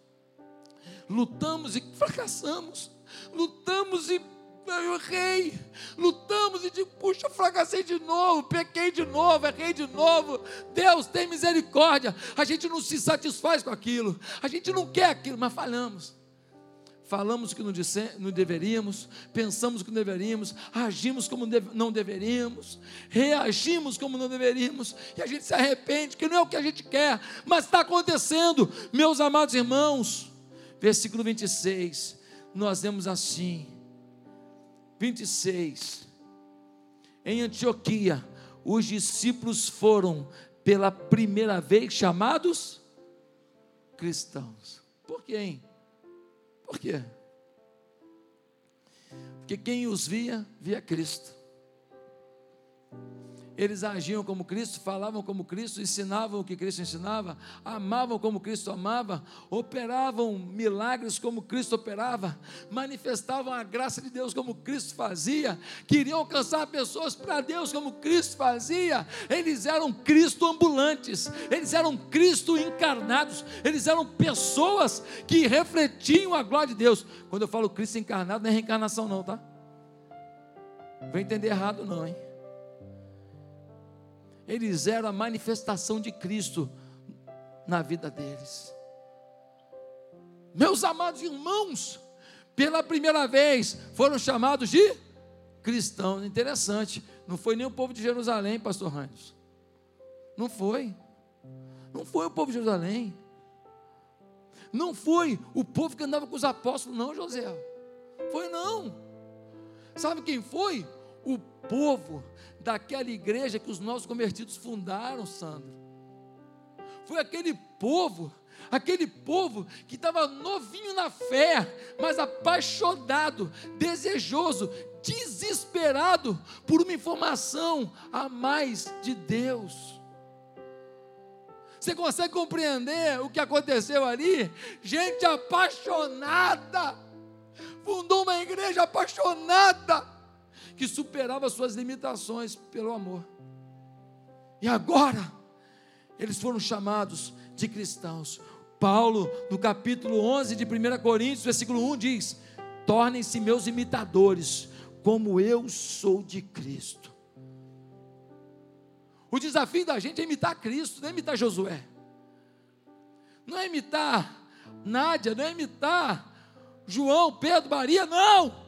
Lutamos e fracassamos. Lutamos e eu errei. Lutamos e digo, puxa, fracassei de novo, pequei de novo, errei de novo. Deus tem misericórdia. A gente não se satisfaz com aquilo. A gente não quer aquilo, mas falhamos falamos que não deveríamos, pensamos que não deveríamos, agimos como não deveríamos, reagimos como não deveríamos, e a gente se arrepende, que não é o que a gente quer, mas está acontecendo, meus amados irmãos. Versículo 26, nós vemos assim, 26, em Antioquia, os discípulos foram pela primeira vez chamados cristãos. Por quem? Por quê? Porque quem os via, via Cristo. Eles agiam como Cristo, falavam como Cristo, ensinavam o que Cristo ensinava, amavam como Cristo amava, operavam milagres como Cristo operava, manifestavam a graça de Deus como Cristo fazia, queriam alcançar pessoas para Deus como Cristo fazia. Eles eram Cristo ambulantes, eles eram Cristo encarnados, eles eram pessoas que refletiam a glória de Deus. Quando eu falo Cristo encarnado, não é reencarnação, não, tá? Vem entender errado, não, hein? Eles eram a manifestação de Cristo na vida deles. Meus amados irmãos, pela primeira vez foram chamados de cristãos. Interessante, não foi nem o povo de Jerusalém, pastor Ramos. Não foi. Não foi o povo de Jerusalém. Não foi o povo que andava com os apóstolos, não, José. Foi não. Sabe quem foi? O povo daquela igreja que os nossos convertidos fundaram, Sandro. Foi aquele povo, aquele povo que estava novinho na fé, mas apaixonado, desejoso, desesperado por uma informação a mais de Deus. Você consegue compreender o que aconteceu ali? Gente apaixonada, fundou uma igreja apaixonada, que superava suas limitações pelo amor. E agora, eles foram chamados de cristãos. Paulo, no capítulo 11 de 1 Coríntios, versículo 1 diz: Tornem-se meus imitadores, como eu sou de Cristo. O desafio da gente é imitar Cristo, não é imitar Josué. Não é imitar Nádia, não é imitar João, Pedro, Maria, não.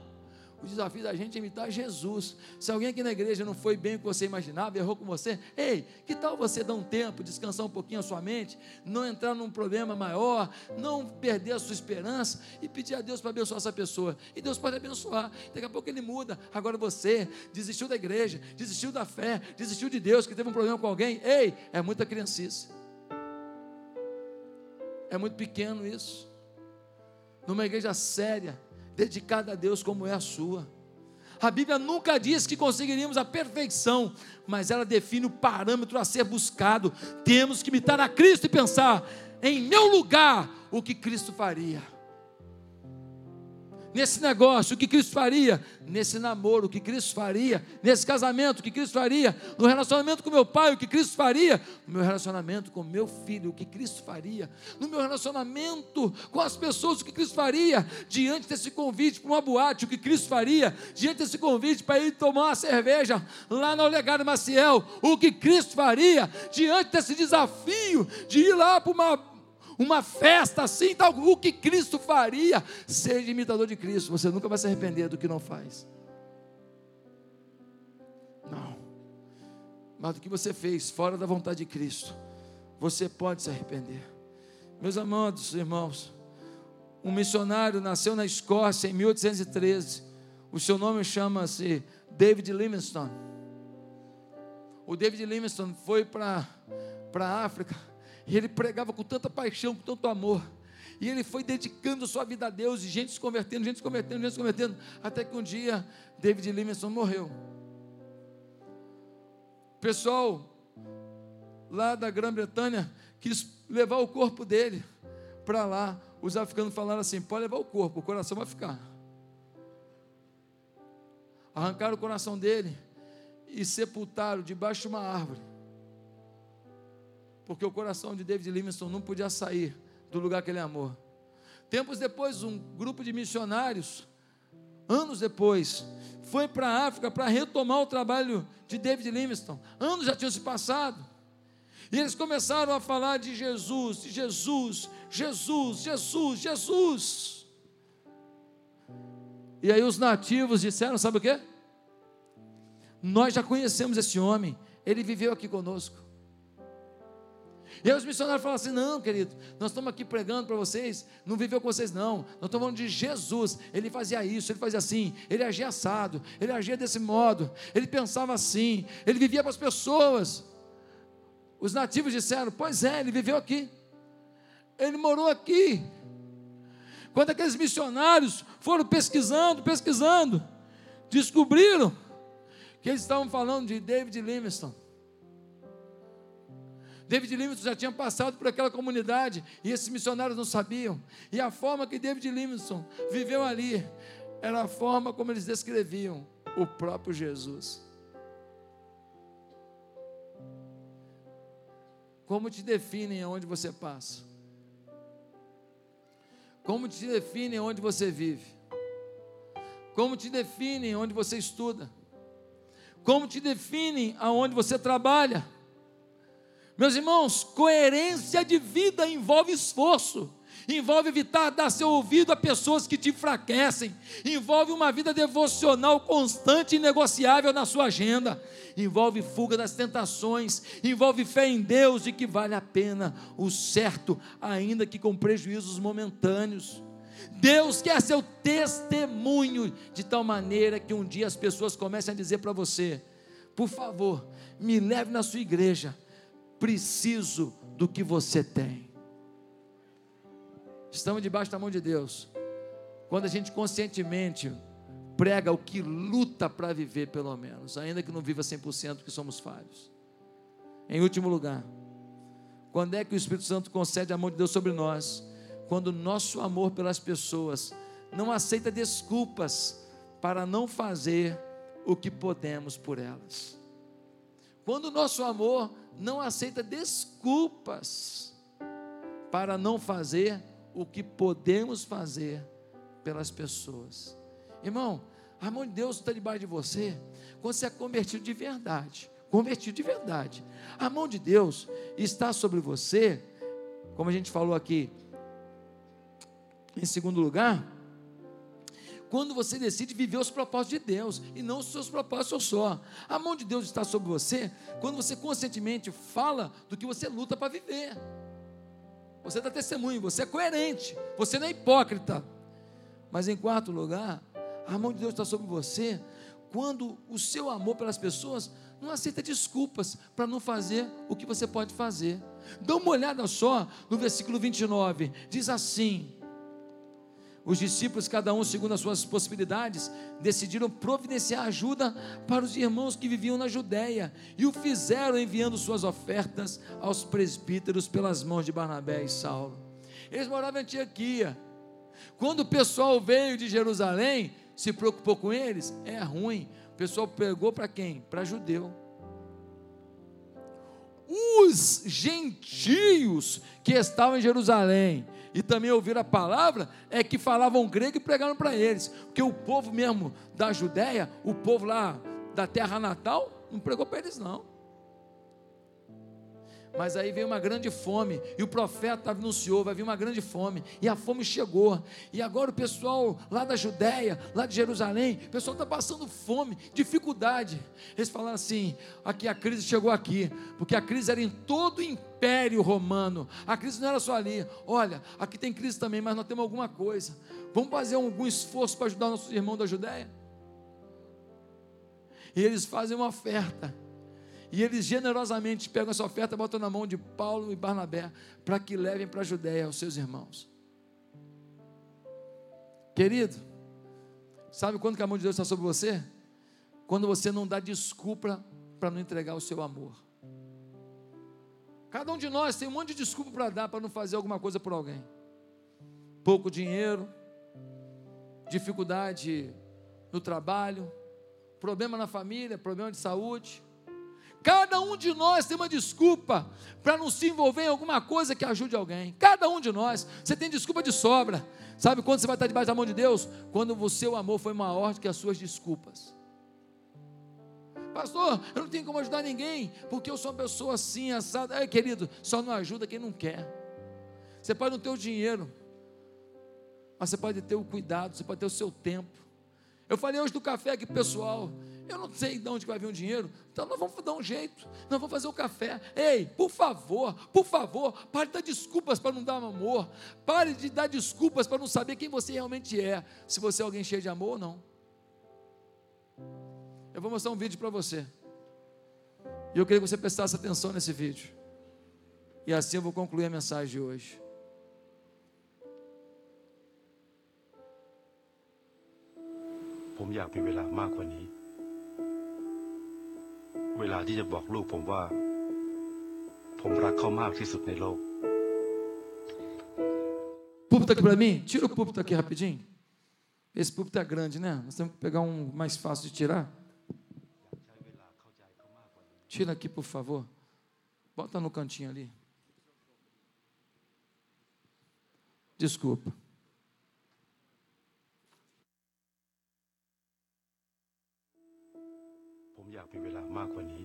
O desafio da gente é imitar Jesus. Se alguém aqui na igreja não foi bem o que você imaginava, errou com você, ei, que tal você dar um tempo, descansar um pouquinho a sua mente, não entrar num problema maior, não perder a sua esperança e pedir a Deus para abençoar essa pessoa. E Deus pode abençoar. Daqui a pouco ele muda. Agora você desistiu da igreja, desistiu da fé, desistiu de Deus, que teve um problema com alguém. Ei, é muita criancice. É muito pequeno isso. Numa igreja séria, dedicada a Deus como é a sua. A Bíblia nunca diz que conseguiríamos a perfeição, mas ela define o parâmetro a ser buscado. Temos que imitar a Cristo e pensar em meu lugar o que Cristo faria nesse negócio, o que Cristo faria, nesse namoro, o que Cristo faria, nesse casamento, o que Cristo faria, no relacionamento com meu pai, o que Cristo faria, no meu relacionamento com meu filho, o que Cristo faria, no meu relacionamento com as pessoas, o que Cristo faria, diante desse convite para uma boate, o que Cristo faria, diante desse convite para ir tomar uma cerveja lá na Olegário Maciel, o que Cristo faria, diante desse desafio de ir lá para uma uma festa assim, tal, o que Cristo faria, seja imitador de Cristo, você nunca vai se arrepender do que não faz. Não. Mas do que você fez fora da vontade de Cristo, você pode se arrepender. Meus amados irmãos, um missionário nasceu na Escócia em 1813. O seu nome chama-se David Livingstone. O David Livingstone foi para a África e ele pregava com tanta paixão, com tanto amor. E ele foi dedicando sua vida a Deus, e gente se convertendo, gente se convertendo, gente se convertendo, até que um dia David Livingstone morreu. O pessoal lá da Grã-Bretanha quis levar o corpo dele para lá. Os africanos falaram assim: pode levar o corpo, o coração vai ficar. Arrancaram o coração dele e sepultaram debaixo de uma árvore porque o coração de David Livingstone não podia sair do lugar que ele amou. Tempos depois, um grupo de missionários, anos depois, foi para a África para retomar o trabalho de David Livingstone. Anos já tinham se passado. E eles começaram a falar de Jesus, de Jesus, Jesus, Jesus, Jesus. E aí os nativos disseram: sabe o que? Nós já conhecemos esse homem, ele viveu aqui conosco. E aí os missionários falam assim: não, querido, nós estamos aqui pregando para vocês, não viveu com vocês, não. Nós estamos falando de Jesus. Ele fazia isso, ele fazia assim, ele agia assado, ele agia desse modo, ele pensava assim, ele vivia para as pessoas. Os nativos disseram: pois é, ele viveu aqui, ele morou aqui. Quando aqueles missionários foram pesquisando, pesquisando, descobriram que eles estavam falando de David Livingstone. David Livingstone já tinha passado por aquela comunidade e esses missionários não sabiam. E a forma que David Livingstone viveu ali era a forma como eles descreviam o próprio Jesus. Como te definem aonde você passa? Como te definem onde você vive? Como te definem onde você estuda? Como te definem aonde você trabalha? Meus irmãos, coerência de vida envolve esforço, envolve evitar dar seu ouvido a pessoas que te enfraquecem, envolve uma vida devocional constante e negociável na sua agenda, envolve fuga das tentações, envolve fé em Deus de que vale a pena o certo, ainda que com prejuízos momentâneos. Deus quer seu testemunho de tal maneira que um dia as pessoas comecem a dizer para você: por favor, me leve na sua igreja preciso do que você tem. Estamos debaixo da mão de Deus. Quando a gente conscientemente prega o que luta para viver, pelo menos, ainda que não viva 100%, que somos falhos. Em último lugar, quando é que o Espírito Santo concede a mão de Deus sobre nós? Quando o nosso amor pelas pessoas não aceita desculpas para não fazer o que podemos por elas. Quando o nosso amor não aceita desculpas para não fazer o que podemos fazer pelas pessoas. Irmão, a mão de Deus está debaixo de você quando você é convertido de verdade. Convertido de verdade. A mão de Deus está sobre você, como a gente falou aqui, em segundo lugar, quando você decide viver os propósitos de Deus e não os seus propósitos só. A mão de Deus está sobre você quando você conscientemente fala do que você luta para viver. Você dá testemunho, você é coerente, você não é hipócrita. Mas em quarto lugar, a mão de Deus está sobre você quando o seu amor pelas pessoas não aceita desculpas para não fazer o que você pode fazer. Dá uma olhada só no versículo 29, diz assim: os discípulos, cada um segundo as suas possibilidades, decidiram providenciar ajuda para os irmãos que viviam na Judéia e o fizeram enviando suas ofertas aos presbíteros pelas mãos de Barnabé e Saulo. Eles moravam em Antioquia. Quando o pessoal veio de Jerusalém, se preocupou com eles, é ruim. O pessoal pegou para quem? Para judeu. Os gentios que estavam em Jerusalém e também ouviram a palavra, é que falavam grego e pregaram para eles. Porque o povo mesmo da Judéia, o povo lá da terra natal, não pregou para eles não. Mas aí veio uma grande fome, e o profeta anunciou: vai vir uma grande fome, e a fome chegou. E agora o pessoal lá da Judéia, lá de Jerusalém, o pessoal está passando fome, dificuldade. Eles falaram assim: aqui a crise chegou aqui, porque a crise era em todo o império romano, a crise não era só ali. Olha, aqui tem crise também, mas nós temos alguma coisa. Vamos fazer algum esforço para ajudar nossos irmãos da Judéia? E eles fazem uma oferta. E eles generosamente pegam essa oferta, botam na mão de Paulo e Barnabé, para que levem para a Judéia os seus irmãos. Querido, sabe quando que a mão de Deus está sobre você? Quando você não dá desculpa para não entregar o seu amor. Cada um de nós tem um monte de desculpa para dar para não fazer alguma coisa por alguém. Pouco dinheiro, dificuldade no trabalho, problema na família, problema de saúde, Cada um de nós tem uma desculpa para não se envolver em alguma coisa que ajude alguém. Cada um de nós. Você tem desculpa de sobra. Sabe quando você vai estar debaixo da mão de Deus? Quando o seu amor foi maior do que as suas desculpas. Pastor, eu não tenho como ajudar ninguém, porque eu sou uma pessoa assim, assada. É, querido, só não ajuda quem não quer. Você pode não ter o dinheiro, mas você pode ter o cuidado, você pode ter o seu tempo. Eu falei hoje do café aqui, pessoal. Eu não sei de onde vai vir o dinheiro, então nós vamos dar um jeito, nós vamos fazer o café. Ei, por favor, por favor, pare de dar desculpas para não dar amor, pare de dar desculpas para não saber quem você realmente é, se você é alguém cheio de amor ou não. Eu vou mostrar um vídeo para você, e eu queria que você prestasse atenção nesse vídeo, e assim eu vou concluir a mensagem de hoje. เวลา ที่จะบอกลูกผมว่า ผมรักเขามากที่สุดในโลก Púlpito aqui para mim? Tira o púlpito aqui rapidinho. Esse púlpito é grande, né? Nós temos que pegar um mais fácil de tirar. Tira aqui, por favor. Bota no cantinho ali. Desculpa. อยากมีเวลามากกว่านี้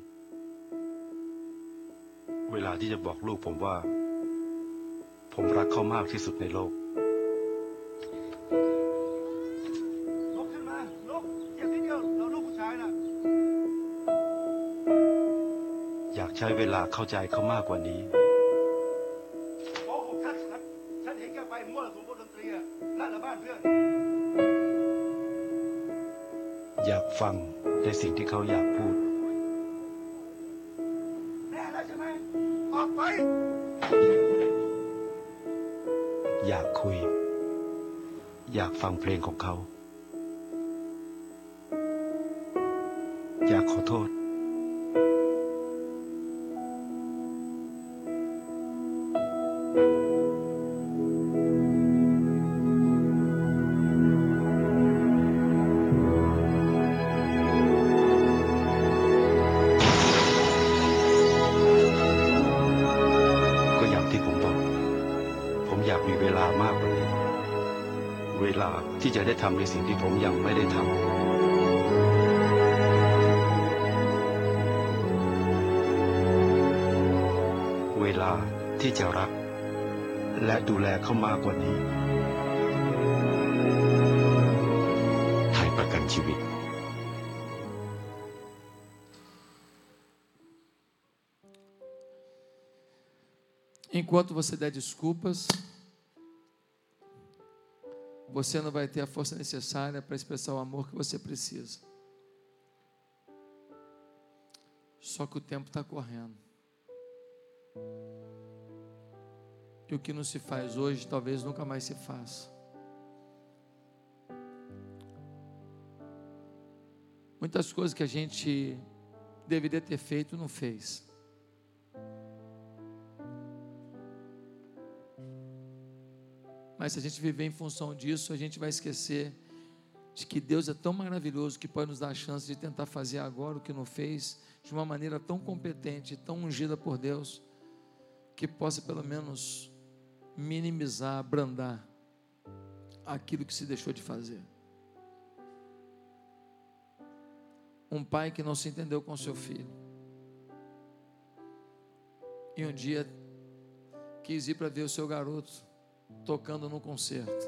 เวลาที่จะบอกลูกผมว่า ผมรักเขามากที่สุดในโลกลุกขึ้นมาลุกเหยียบนิดเดียวเราลูกผู้ชายน่ะอยากใช้เวลาเข้าใจเขามากกว่านี้โกหกชัดชัดฉันเห็นแกไปมั่วสุมบนดนตรีอะลั่นละบ้านเพื่อน อยากฟัง ในสิ่งที่เขาอยากพูดแน่แล้วใช่ไหมออกไปอยากคุย อยากฟังเพลงของเขา ในสิ่งที่ผมยังไม่ได้ทำเวลาที่จะรัก และดูแลเขามากกว่านี้ ไทยประกันชีวิต Enquanto você der desculpas, você não vai ter a força necessária para expressar o amor que você precisa. Só que o tempo está correndo. E o que não se faz hoje, talvez nunca mais se faça. Muitas coisas que a gente deveria ter feito, não fez. Mas se a gente viver em função disso, a gente vai esquecer de que Deus é tão maravilhoso que pode nos dar a chance de tentar fazer agora o que não fez, de uma maneira tão competente, tão ungida por Deus, que possa pelo menos minimizar, abrandar aquilo que se deixou de fazer. Um pai que não se entendeu com seu filho. E um dia quis ir para ver o seu garoto tocando no concerto.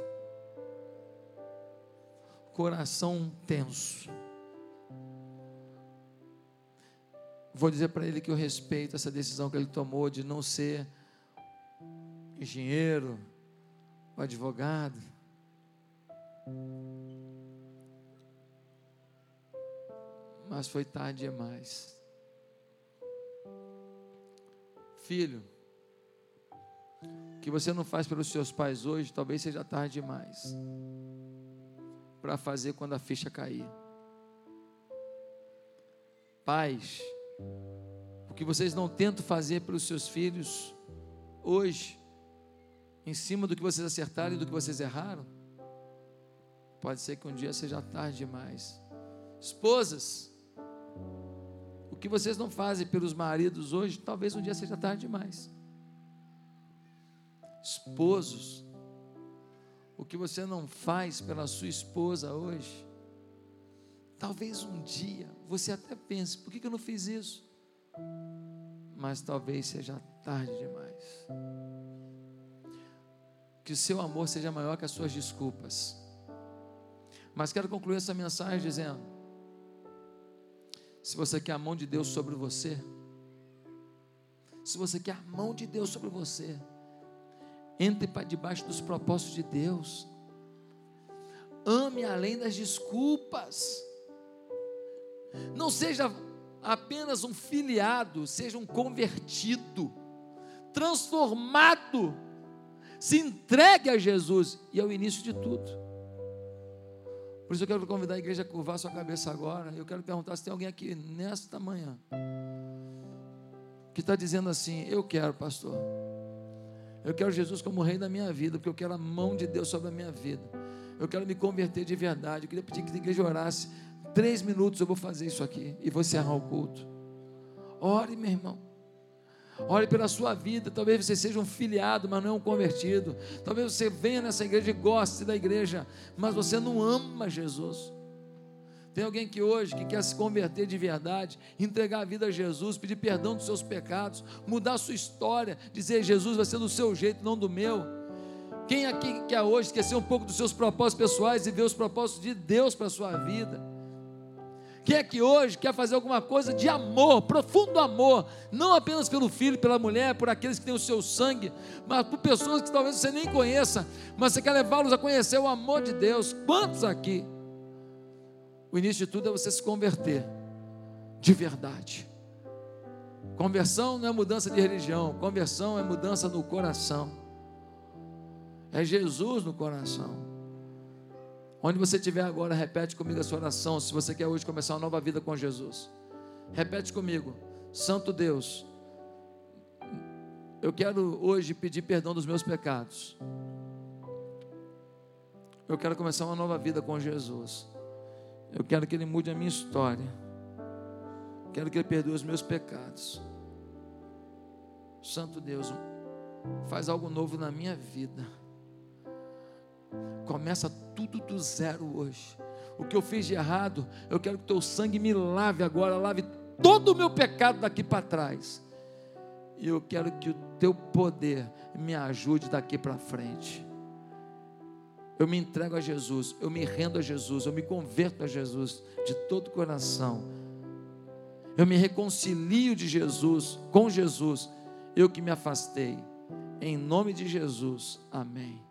Coração tenso. Vou dizer para ele que eu respeito essa decisão que ele tomou de não ser engenheiro, advogado. Mas foi tarde demais. Filho, que você não faz pelos seus pais hoje, talvez seja tarde demais para fazer quando a ficha cair. Pais, o que vocês não tentam fazer pelos seus filhos hoje, em cima do que vocês acertaram e do que vocês erraram, pode ser que um dia seja tarde demais. Esposas, o que vocês não fazem pelos maridos hoje, talvez um dia seja tarde demais esposos, o que você não faz pela sua esposa hoje, talvez um dia você até pense: por que eu não fiz isso? Mas talvez seja tarde demais. Que o seu amor seja maior que as suas desculpas. Mas quero concluir essa mensagem dizendo: se você quer a mão de Deus sobre você, se você quer a mão de Deus sobre você, entre para debaixo dos propósitos de Deus. Ame além das desculpas. Não seja apenas um filiado, seja um convertido, transformado. Se entregue a Jesus e é o início de tudo. Por isso eu quero convidar a igreja a curvar sua cabeça agora. Eu quero perguntar se tem alguém aqui nesta manhã que está dizendo assim: Eu quero, pastor. Eu quero Jesus como rei da minha vida, porque eu quero a mão de Deus sobre a minha vida. Eu quero me converter de verdade. Eu queria pedir que a igreja orasse. Três minutos eu vou fazer isso aqui e vou encerrar o culto. Ore, meu irmão. Ore pela sua vida. Talvez você seja um filiado, mas não é um convertido. Talvez você venha nessa igreja e goste da igreja, mas você não ama Jesus. Tem alguém que hoje que quer se converter de verdade, entregar a vida a Jesus, pedir perdão dos seus pecados, mudar a sua história, dizer Jesus vai ser do seu jeito, não do meu. Quem aqui quer hoje esquecer um pouco dos seus propósitos pessoais e ver os propósitos de Deus para a sua vida? Quem é que hoje quer fazer alguma coisa de amor, profundo amor, não apenas pelo filho, pela mulher, por aqueles que têm o seu sangue, mas por pessoas que talvez você nem conheça, mas você quer levá-los a conhecer o amor de Deus? Quantos aqui? O início de tudo é você se converter de verdade. Conversão não é mudança de religião, conversão é mudança no coração. É Jesus no coração. Onde você estiver agora, repete comigo a sua oração. Se você quer hoje começar uma nova vida com Jesus, repete comigo: Santo Deus, eu quero hoje pedir perdão dos meus pecados. Eu quero começar uma nova vida com Jesus. Eu quero que Ele mude a minha história. Quero que Ele perdoe os meus pecados. Santo Deus, faz algo novo na minha vida. Começa tudo do zero hoje. O que eu fiz de errado, eu quero que teu sangue me lave agora, lave todo o meu pecado daqui para trás. E eu quero que o teu poder me ajude daqui para frente. Eu me entrego a Jesus, eu me rendo a Jesus, eu me converto a Jesus de todo o coração. Eu me reconcilio de Jesus, com Jesus, eu que me afastei. Em nome de Jesus, amém.